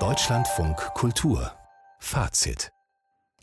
Deutschlandfunk Kultur Fazit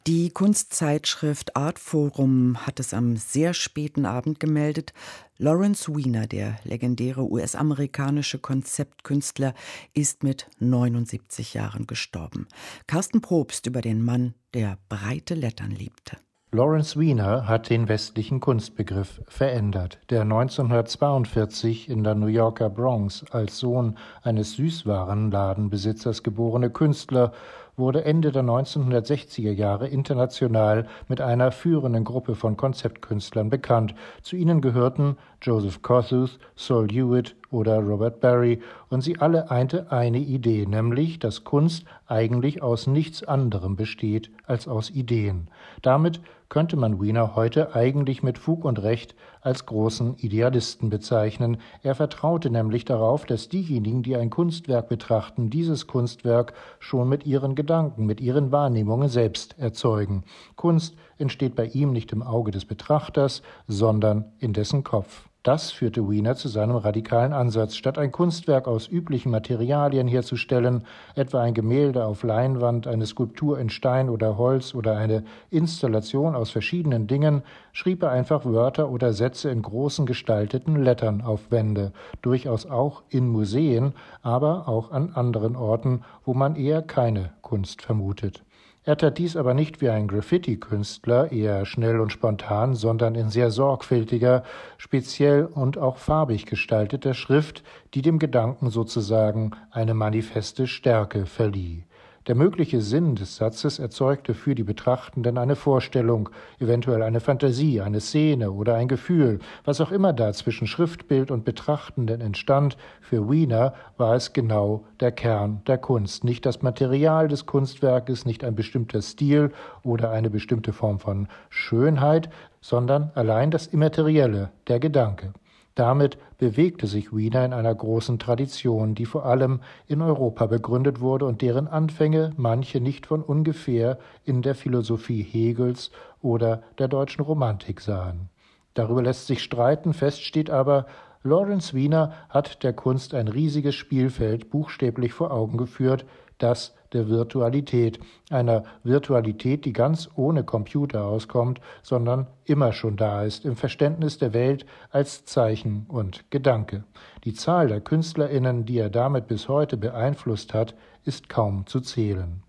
die Kunstzeitschrift Artforum hat es am sehr späten Abend gemeldet. Lawrence Wiener, der legendäre US-amerikanische Konzeptkünstler, ist mit 79 Jahren gestorben. Carsten Probst über den Mann, der breite Lettern liebte. Lawrence Wiener hat den westlichen Kunstbegriff verändert, der 1942 in der New Yorker Bronx als Sohn eines Süßwarenladenbesitzers geborene Künstler wurde Ende der 1960er Jahre international mit einer führenden Gruppe von Konzeptkünstlern bekannt. Zu ihnen gehörten Joseph Kossuth, Sol Hewitt oder Robert Barry, und sie alle einte eine Idee, nämlich, dass Kunst eigentlich aus nichts anderem besteht als aus Ideen. Damit könnte man Wiener heute eigentlich mit Fug und Recht als großen Idealisten bezeichnen. Er vertraute nämlich darauf, dass diejenigen, die ein Kunstwerk betrachten, dieses Kunstwerk schon mit ihren Gedanken, mit ihren Wahrnehmungen selbst erzeugen. Kunst entsteht bei ihm nicht im Auge des Betrachters, sondern in dessen Kopf. Das führte Wiener zu seinem radikalen Ansatz. Statt ein Kunstwerk aus üblichen Materialien herzustellen, etwa ein Gemälde auf Leinwand, eine Skulptur in Stein oder Holz oder eine Installation aus verschiedenen Dingen, schrieb er einfach Wörter oder Sätze in großen gestalteten Lettern auf Wände, durchaus auch in Museen, aber auch an anderen Orten, wo man eher keine Kunst vermutet. Er tat dies aber nicht wie ein Graffiti-Künstler, eher schnell und spontan, sondern in sehr sorgfältiger, speziell und auch farbig gestalteter Schrift, die dem Gedanken sozusagen eine manifeste Stärke verlieh. Der mögliche Sinn des Satzes erzeugte für die Betrachtenden eine Vorstellung, eventuell eine Fantasie, eine Szene oder ein Gefühl, was auch immer da zwischen Schriftbild und Betrachtenden entstand, für Wiener war es genau der Kern der Kunst, nicht das Material des Kunstwerkes, nicht ein bestimmter Stil oder eine bestimmte Form von Schönheit, sondern allein das Immaterielle, der Gedanke. Damit bewegte sich Wiener in einer großen Tradition, die vor allem in Europa begründet wurde und deren Anfänge manche nicht von ungefähr in der Philosophie Hegels oder der deutschen Romantik sahen. Darüber lässt sich streiten, fest steht aber, Lawrence Wiener hat der Kunst ein riesiges Spielfeld buchstäblich vor Augen geführt, das der Virtualität, einer Virtualität, die ganz ohne Computer auskommt, sondern immer schon da ist, im Verständnis der Welt als Zeichen und Gedanke. Die Zahl der Künstlerinnen, die er damit bis heute beeinflusst hat, ist kaum zu zählen.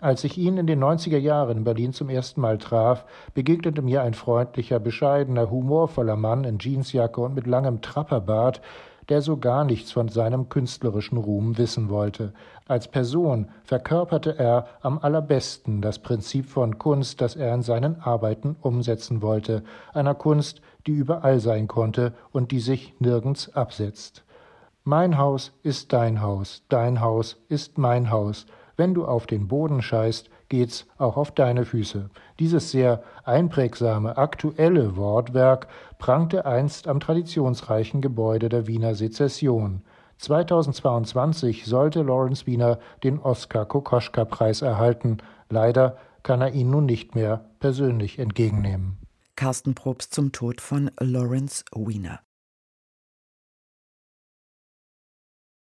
Als ich ihn in den 90er Jahren in Berlin zum ersten Mal traf, begegnete mir ein freundlicher, bescheidener, humorvoller Mann in Jeansjacke und mit langem Trapperbart, der so gar nichts von seinem künstlerischen Ruhm wissen wollte. Als Person verkörperte er am allerbesten das Prinzip von Kunst, das er in seinen Arbeiten umsetzen wollte, einer Kunst, die überall sein konnte und die sich nirgends absetzt. Mein Haus ist dein Haus, dein Haus ist mein Haus, wenn du auf den Boden scheißt, geht's auch auf deine Füße. Dieses sehr einprägsame, aktuelle Wortwerk prangte einst am traditionsreichen Gebäude der Wiener Sezession. 2022 sollte Lawrence Wiener den Oskar Kokoschka Preis erhalten. Leider kann er ihn nun nicht mehr persönlich entgegennehmen. Carsten Probst zum Tod von Lawrence Wiener.